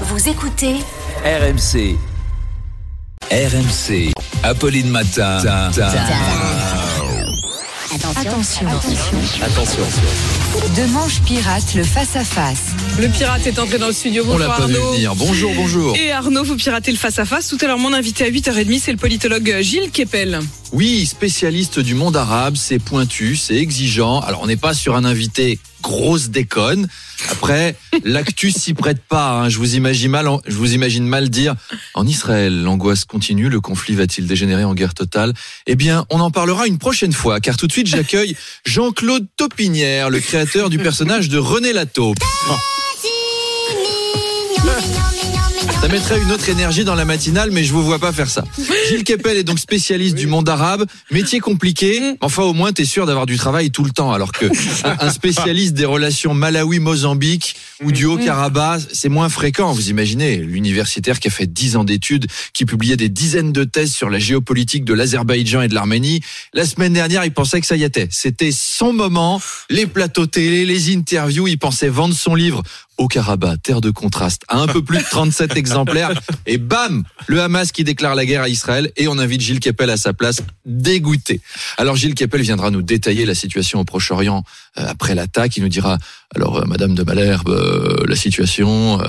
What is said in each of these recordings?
Vous écoutez RMC. RMC. Apolline Matin. Attention. Attention. De Manche Pirate, le face-à-face. Le pirate est entré dans le studio. On l'a Bonjour pas vu Arnaud. venir. Bonjour, bonjour. Et Arnaud, vous piratez le face-à-face. Tout à l'heure, mon invité à 8h30, c'est le politologue Gilles Kepel. Oui, spécialiste du monde arabe, c'est pointu, c'est exigeant. Alors, on n'est pas sur un invité grosse déconne. Après, l'actu s'y prête pas. hein. Je vous imagine mal, je vous imagine mal dire. En Israël, l'angoisse continue. Le conflit va-t-il dégénérer en guerre totale? Eh bien, on en parlera une prochaine fois. Car tout de suite, j'accueille Jean-Claude Taupinière, le créateur du personnage de René Lataupe. Ça mettrait une autre énergie dans la matinale, mais je vous vois pas faire ça. Gilles Kepel est donc spécialiste du monde arabe, métier compliqué. Enfin, au moins, t'es sûr d'avoir du travail tout le temps, alors que un- un spécialiste des relations Malawi-Mozambique ou du Haut-Karabakh, c'est moins fréquent. Vous imaginez, l'universitaire qui a fait 10 ans d'études, qui publiait des dizaines de thèses sur la géopolitique de l'Azerbaïdjan et de l'Arménie. La semaine dernière, il pensait que ça y était. C'était son moment. Les plateaux télé, les interviews, il pensait vendre son livre au Karabakh, terre de contraste, à un peu plus de 37 exemplaires. Et bam, le Hamas qui déclare la guerre à Israël et on invite Gilles Kepel à sa place, dégoûté. Alors Gilles Kepel viendra nous détailler la situation au Proche-Orient euh, après l'attaque. Il nous dira, alors euh, Madame de Malherbe, euh, la situation, euh,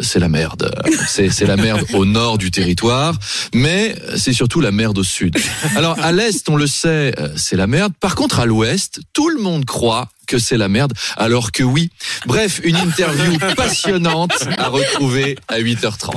c'est la merde. C'est la merde au nord du territoire, mais c'est surtout la merde au sud. Alors à l'est, on le sait, euh, c'est la merde. Par contre, à l'ouest, tout le monde croit que c'est la merde, alors que oui. Bref, une interview passionnante à retrouver à 8h30.